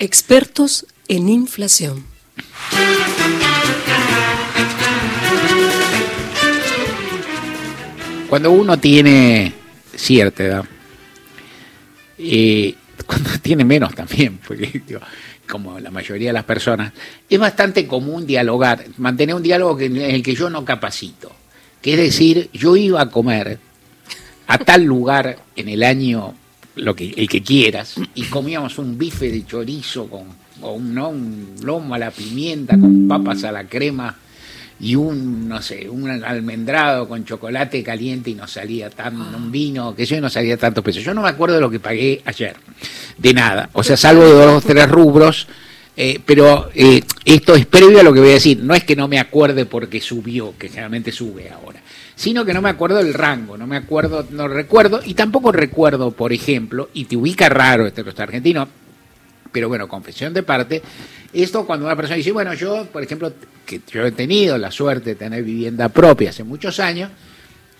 Expertos en inflación. Cuando uno tiene cierta edad, y cuando tiene menos también, porque como la mayoría de las personas, es bastante común dialogar, mantener un diálogo en el que yo no capacito. Que es decir, yo iba a comer a tal lugar en el año, lo que, el que quieras, y comíamos un bife de chorizo con, o un, ¿no? un lomo a la pimienta, con papas a la crema y un, no sé, un almendrado con chocolate caliente y no salía tan, un vino, que yo no salía tantos pesos. Yo no me acuerdo de lo que pagué ayer, de nada. O sea, salvo de dos o tres rubros, eh, pero eh, esto es previo a lo que voy a decir. No es que no me acuerde porque subió, que generalmente sube ahora, sino que no me acuerdo del rango, no me acuerdo, no recuerdo, y tampoco recuerdo, por ejemplo, y te ubica raro este costo argentino, pero bueno, confesión de parte, esto cuando una persona dice, bueno, yo, por ejemplo, que yo he tenido la suerte de tener vivienda propia hace muchos años,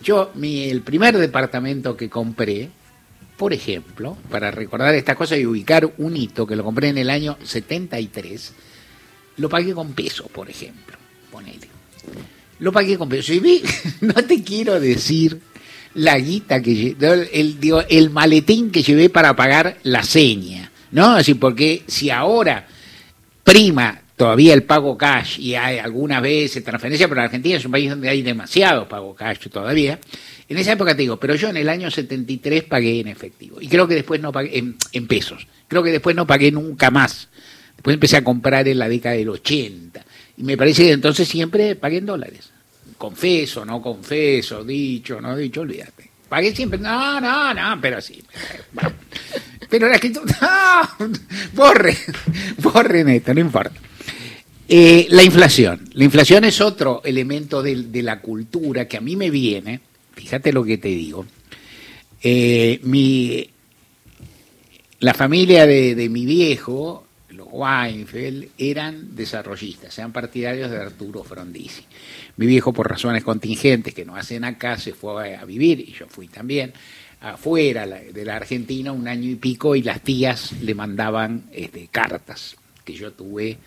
yo, mi, el primer departamento que compré, por ejemplo, para recordar esta cosa y ubicar un hito que lo compré en el año 73, lo pagué con peso, por ejemplo, ponele. Lo pagué con peso. Y vi, no te quiero decir la guita que el, el, el maletín que llevé para pagar la seña, ¿no? Así porque si ahora prima todavía el pago cash y hay algunas veces transferencia, pero Argentina es un país donde hay demasiado pago cash todavía. En esa época te digo, pero yo en el año 73 pagué en efectivo y creo que después no pagué en, pesos. Creo que después no pagué nunca más. Después empecé a comprar en la década del 80 y me parece que entonces siempre pagué en dólares. Confeso, no confeso, dicho, no dicho, olvídate. Pagué siempre, no, no, no, pero sí. Pero la escritura, no, borre, borren esto, no importa. Eh, la inflación. La inflación es otro elemento de, la cultura que a mí me viene, fíjate lo que te digo. Eh, mi, la familia de, mi viejo, Weinfeld, eran desarrollistas, eran partidarios de Arturo Frondizi. Mi viejo, por razones contingentes que no hacen acá, se fue a vivir, y yo fui también, afuera de la Argentina un año y pico, y las tías le mandaban este, cartas que yo tuve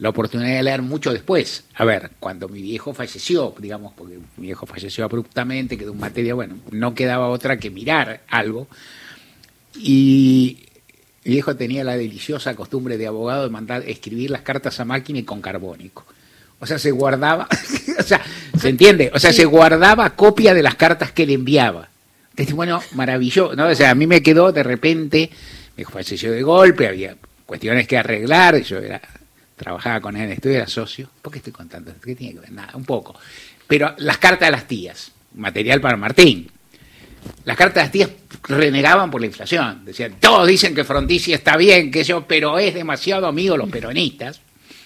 la oportunidad de leer mucho después. A ver, cuando mi viejo falleció, digamos, porque mi viejo falleció abruptamente, quedó un materia, bueno, no quedaba otra que mirar algo. Y mi viejo tenía la deliciosa costumbre de abogado de mandar escribir las cartas a máquina y con carbónico. O sea, se guardaba, o sea, ¿se entiende? O sea, se guardaba copia de las cartas que le enviaba. Bueno, maravilloso, ¿no? O sea, a mí me quedó de repente, hijo falleció de golpe, había cuestiones que arreglar, yo era trabajaba con él en estudio, era socio. ¿Por qué estoy contando? ¿Qué tiene que ver? Nada, un poco. Pero las cartas de las tías, material para Martín. Las cartas de las tías renegaban por la inflación. Decían, todos dicen que Frondizi está bien, que yo, pero es demasiado amigo los peronistas.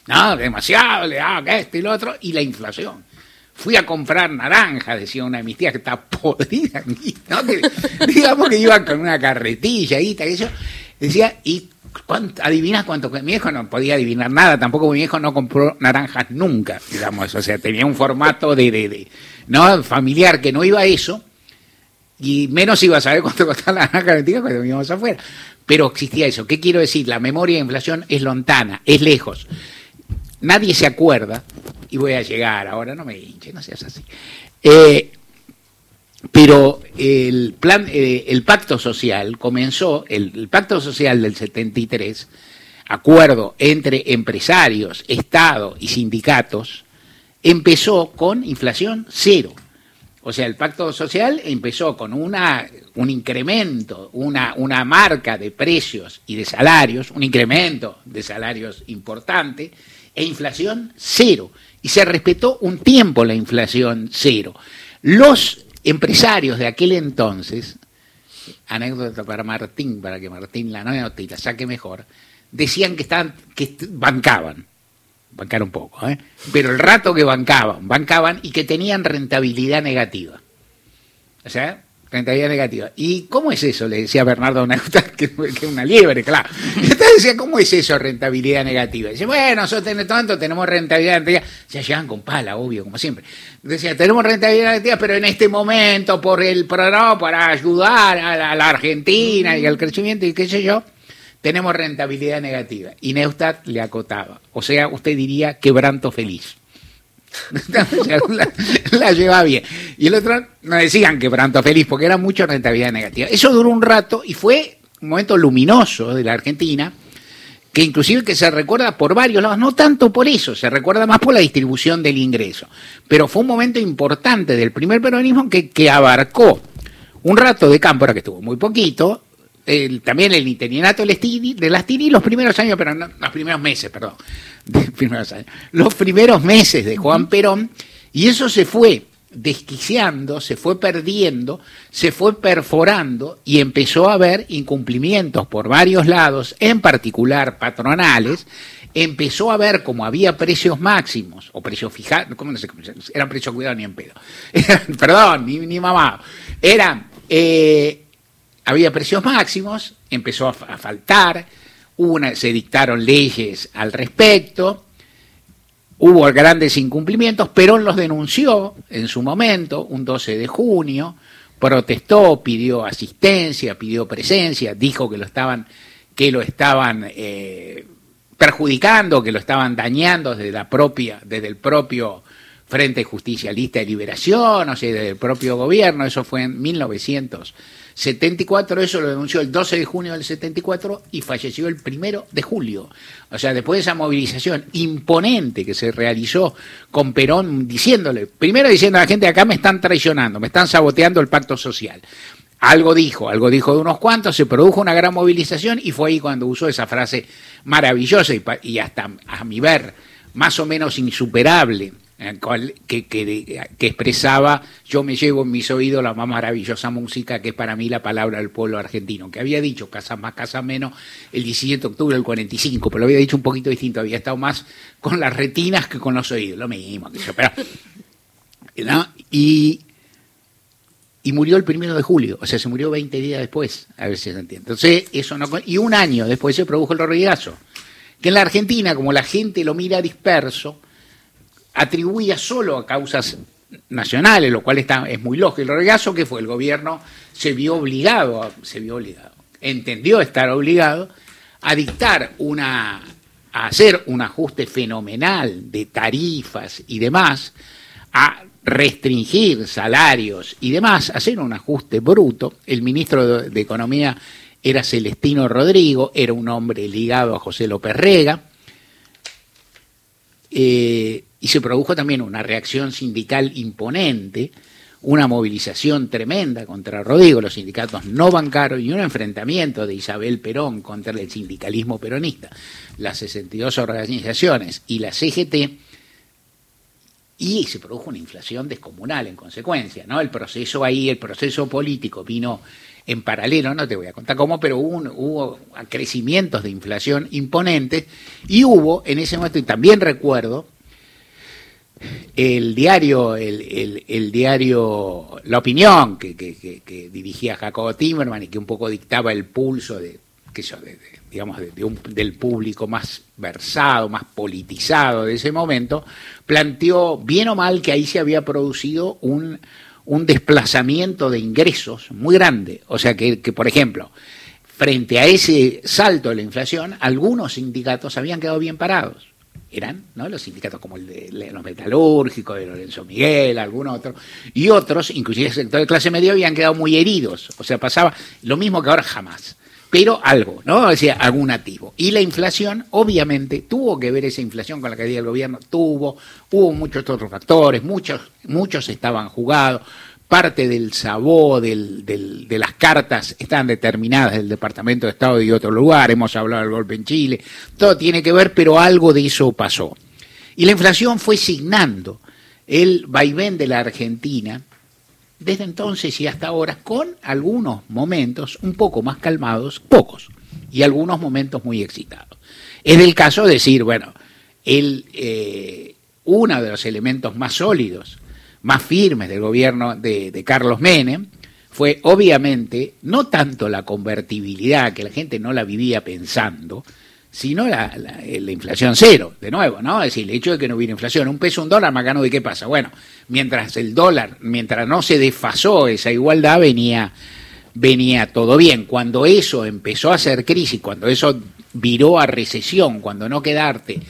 No, demasiado, le da que esto y lo otro, y la inflación. Fui a comprar naranja, decía una de mis tías que está podrida, ¿no? digamos que iban con una carretilla y tal, eso. Decía, y ¿Adivinas cuánto? Mi hijo no podía adivinar nada, tampoco mi hijo no compró naranjas nunca, digamos, o sea, tenía un formato de, de, ¿no? familiar que no iba a eso, y menos iba a saber cuánto costaba la naranja cuando vivíamos afuera. Pero existía eso. ¿Qué quiero decir? La memoria de inflación es lontana, es lejos. Nadie se acuerda, y voy a llegar ahora, no me hinche, no seas así. Eh, pero el plan, eh, el pacto social comenzó, el, pacto social del 73, acuerdo entre empresarios, Estado y sindicatos, empezó con inflación cero. O sea, el pacto social empezó con una, un incremento, una, una marca de precios y de salarios, un incremento de salarios importante, e inflación cero. Y se respetó un tiempo la inflación cero. Los empresarios de aquel entonces, anécdota para Martín, para que Martín la nota y la saque mejor, decían que estaban, que bancaban, bancar un poco, ¿eh? pero el rato que bancaban, bancaban y que tenían rentabilidad negativa. O sea, rentabilidad negativa. ¿Y cómo es eso? Le decía Bernardo que, es una liebre, claro. Entonces decía, ¿cómo es eso, rentabilidad negativa? Dice, bueno, nosotros tenemos tanto, tenemos rentabilidad negativa. Se llevan con pala, obvio, como siempre. Decía, tenemos rentabilidad negativa, pero en este momento, por el programa, para ayudar a la, Argentina y al crecimiento y qué sé yo, tenemos rentabilidad negativa. Y Neustadt le acotaba. O sea, usted diría quebranto feliz. la, la llevaba bien. Y el otro no decían quebranto feliz porque era mucha rentabilidad negativa. Eso duró un rato y fue un momento luminoso de la Argentina que inclusive que se recuerda por varios lados, no tanto por eso, se recuerda más por la distribución del ingreso, pero fue un momento importante del primer peronismo que, que abarcó un rato de campo, que estuvo muy poquito, el, también el interinato de las Tiri, los primeros años, pero no, los primeros meses, perdón, primeros años, los primeros meses de Juan Perón, y eso se fue desquiciando, se fue perdiendo, se fue perforando y empezó a haber incumplimientos por varios lados, en particular patronales, empezó a ver como había precios máximos o precios fijados, ¿cómo no sé Eran precios cuidados ni en pedo. perdón, ni, ni mamá. Eran, eh, había precios máximos, empezó a, faltar, se dictaron leyes al respecto, Hubo grandes incumplimientos, Perón los denunció en su momento, un 12 de junio, protestó, pidió asistencia, pidió presencia, dijo que lo estaban, que lo estaban eh, perjudicando, que lo estaban dañando desde la propia, desde el propio Frente Justicialista de Liberación, o sea, desde el propio gobierno, eso fue en 1900. 74, eso lo denunció el 12 de junio del 74 y falleció el primero de julio. O sea, después de esa movilización imponente que se realizó con Perón diciéndole, primero diciendo a la gente, acá me están traicionando, me están saboteando el pacto social. Algo dijo, algo dijo de unos cuantos, se produjo una gran movilización y fue ahí cuando usó esa frase maravillosa y, y hasta a mi ver más o menos insuperable eh, que, que, expresaba yo me llevo en mis oídos la más maravillosa música que es para mí la palabra del pueblo argentino, que había dicho casa más, casa menos el 17 de octubre del 45, pero lo había dicho un poquito distinto, había estado más con las retinas que con los oídos, lo mismo, pero, y, y murió el primero de julio, o sea, se murió 20 días después, a ver si se entiende. Entonces, eso no, y un año después se produjo el rodillazo, que en la Argentina, como la gente lo mira disperso, atribuía solo a causas nacionales, lo cual está, es muy lógico. El regazo que fue el gobierno se vio obligado, se vio obligado, entendió estar obligado a dictar una, a hacer un ajuste fenomenal de tarifas y demás, a restringir salarios y demás, hacer un ajuste bruto. El ministro de, Economía era Celestino Rodrigo, era un hombre ligado a José López Rega. Eh, y se produjo también una reacción sindical imponente, una movilización tremenda contra Rodrigo, los sindicatos no bancaron y un enfrentamiento de Isabel Perón contra el sindicalismo peronista, las 62 organizaciones y la CGT, y se produjo una inflación descomunal en consecuencia, ¿no? El proceso ahí, el proceso político vino en paralelo, no te voy a contar cómo, pero hubo, hubo crecimientos de inflación imponentes y hubo en ese momento, y también recuerdo, el diario, el, diario La Opinión, que, dirigía Jacobo Timmerman y que un poco dictaba el pulso de, digamos, del público más versado, más politizado de ese momento, planteó bien o mal que ahí se había producido un, un desplazamiento de ingresos muy grande. O sea que, que, por ejemplo, frente a ese salto de la inflación, algunos sindicatos habían quedado bien parados eran ¿no? los sindicatos como el de los metalúrgicos, de Lorenzo Miguel, algún otro, y otros, inclusive el sector de clase media, habían quedado muy heridos. O sea, pasaba lo mismo que ahora jamás. Pero algo, ¿no? Decía, algún activo. Y la inflación, obviamente, tuvo que ver esa inflación con la caída del gobierno, tuvo, hubo muchos otros factores, muchos, muchos estaban jugados, parte del sabor de las cartas están determinadas del Departamento de Estado y de otro lugar, hemos hablado del golpe en Chile, todo tiene que ver, pero algo de eso pasó. Y la inflación fue signando el vaivén de la Argentina desde entonces y hasta ahora, con algunos momentos un poco más calmados, pocos, y algunos momentos muy excitados. Es el caso de decir, bueno, el, eh, uno de los elementos más sólidos más firmes del gobierno de, Carlos Menem fue obviamente no tanto la convertibilidad, que la gente no la vivía pensando, sino la, inflación cero, de nuevo, ¿no? Es decir, el hecho de que no hubiera inflación, un peso, un dólar, más gano de qué pasa. Bueno, mientras el dólar, mientras no se desfasó esa igualdad, venía, venía todo bien. Cuando eso empezó a ser crisis, cuando eso viró a recesión, cuando no quedarte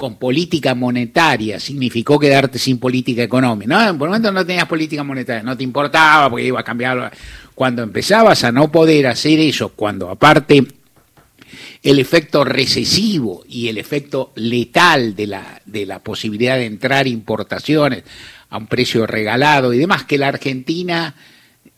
con política monetaria significó quedarte sin política económica. No, por el momento no tenías política monetaria, no te importaba porque iba a cambiar. Cuando empezabas a no poder hacer eso, cuando aparte el efecto recesivo y el efecto letal de la, de la posibilidad de entrar importaciones a un precio regalado y demás, que la Argentina,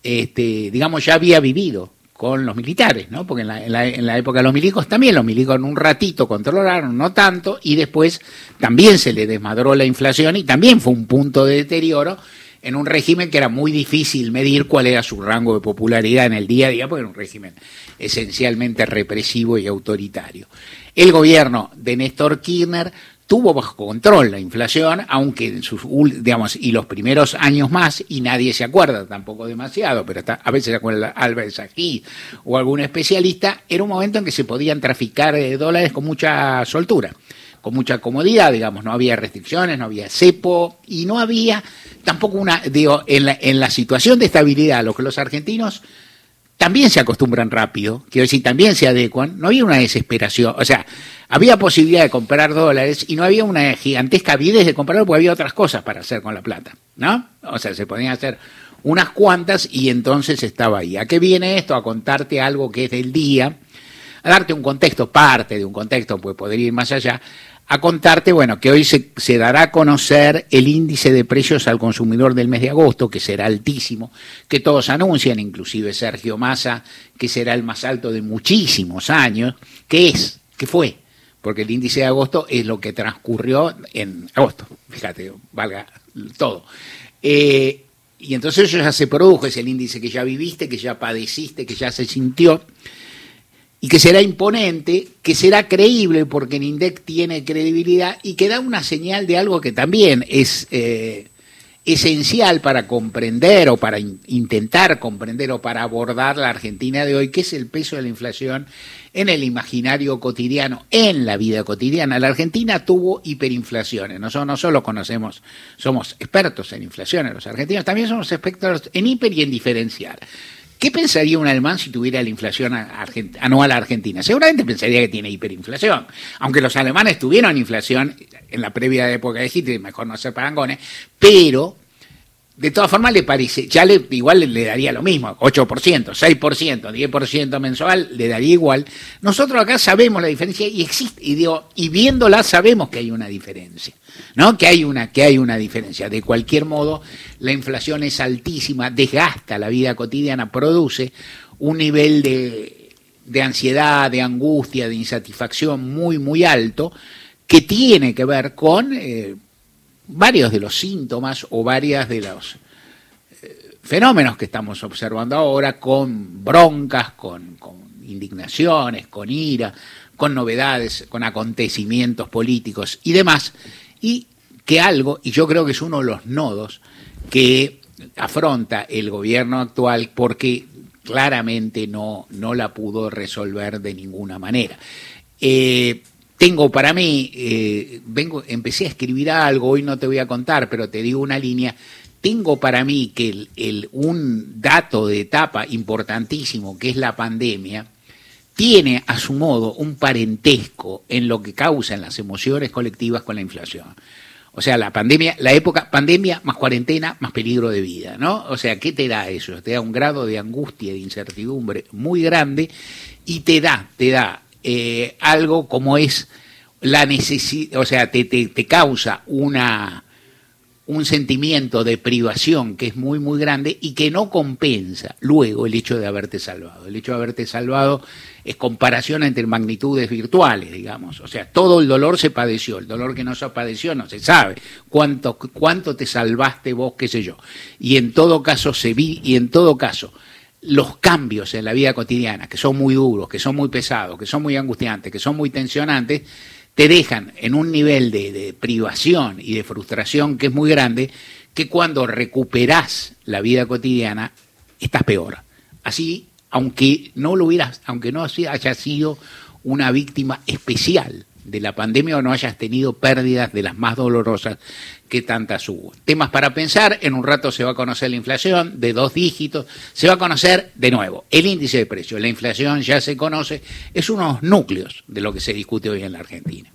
este, digamos, ya había vivido con los militares, ¿no? Porque en la, en, la, época de los milicos también, los milicos en un ratito controlaron, no tanto, y después también se le desmadró la inflación y también fue un punto de deterioro en un régimen que era muy difícil medir cuál era su rango de popularidad en el día a día, porque era un régimen esencialmente represivo y autoritario. El gobierno de Néstor Kirchner tuvo bajo control la inflación, aunque en sus, digamos, y los primeros años más, y nadie se acuerda tampoco demasiado, pero a veces se acuerda Álvarez aquí o algún especialista, era un momento en que se podían traficar eh, dólares con mucha soltura, con mucha comodidad, digamos, no había restricciones, no había cepo, y no había tampoco una, digo, en la, en la situación de estabilidad lo que los argentinos también se acostumbran rápido, quiero decir, también se adecuan, no había una desesperación, o sea, había posibilidad de comprar dólares y no había una gigantesca avidez de comprarlo porque había otras cosas para hacer con la plata, ¿no? O sea, se podían hacer unas cuantas y entonces estaba ahí. ¿A qué viene esto? A contarte algo que es del día, a darte un contexto, parte de un contexto, pues podría ir más allá, a contarte, bueno, que hoy se, se, dará a conocer el índice de precios al consumidor del mes de agosto, que será altísimo, que todos anuncian, inclusive Sergio Massa, que será el más alto de muchísimos años, que es, que fue, porque el índice de agosto es lo que transcurrió en agosto, fíjate, valga todo. Eh, y entonces eso ya se produjo, es el índice que ya viviste, que ya padeciste, que ya se sintió y que será imponente, que será creíble porque el INDEC tiene credibilidad y que da una señal de algo que también es eh, esencial para comprender o para in intentar comprender o para abordar la Argentina de hoy, que es el peso de la inflación en el imaginario cotidiano, en la vida cotidiana. La Argentina tuvo hiperinflaciones, nosotros no solo conocemos, somos expertos en inflaciones, los argentinos también somos expertos en hiper y en diferenciar. ¿Qué pensaría un alemán si tuviera la inflación anual argentina? Seguramente pensaría que tiene hiperinflación. Aunque los alemanes tuvieron inflación en la previa época de Hitler, mejor no hacer parangones, pero de todas formas le parece, ya le, igual le, daría lo mismo, 8%, 6%, 10% mensual, le daría igual. Nosotros acá sabemos la diferencia y existe, y digo, y viéndola sabemos que hay una diferencia, ¿no? Que hay una, que hay una diferencia. De cualquier modo, la inflación es altísima, desgasta la vida cotidiana, produce un nivel de, de ansiedad, de angustia, de insatisfacción muy, muy alto, que tiene que ver con eh, varios de los síntomas o varias de los eh, fenómenos que estamos observando ahora con broncas, con, indignaciones, con ira, con novedades, con acontecimientos políticos y demás, y que algo, y yo creo que es uno de los nodos que afronta el gobierno actual porque claramente no, no la pudo resolver de ninguna manera. Eh, tengo para mí, eh, vengo, empecé a escribir algo, hoy no te voy a contar, pero te digo una línea. Tengo para mí que el, un dato de etapa importantísimo, que es la pandemia, tiene a su modo un parentesco en lo que causan las emociones colectivas con la inflación. O sea, la pandemia, la época pandemia más cuarentena más peligro de vida, ¿no? O sea, ¿qué te da eso? Te da un grado de angustia, de incertidumbre muy grande y te da, te da eh, algo como es la necesidad, o sea, te, te, te, causa una, un sentimiento de privación que es muy, muy grande y que no compensa luego el hecho de haberte salvado. El hecho de haberte salvado es comparación entre magnitudes virtuales, digamos. O sea, todo el dolor se padeció, el dolor que no se padeció no se sabe. Cuánto, cuánto te salvaste vos, qué sé yo. Y en todo caso se vi, y en todo caso, los cambios en la vida cotidiana, que son muy duros, que son muy pesados, que son muy angustiantes, que son muy tensionantes, te dejan en un nivel de, privación y de frustración que es muy grande, que cuando recuperás la vida cotidiana, estás peor. Así, aunque no lo hubieras, aunque no haya sido una víctima especial de la pandemia o no hayas tenido pérdidas de las más dolorosas que tantas hubo. Temas para pensar, en un rato se va a conocer la inflación de dos dígitos, se va a conocer de nuevo el índice de precios, la inflación ya se conoce, es unos núcleos de lo que se discute hoy en la Argentina.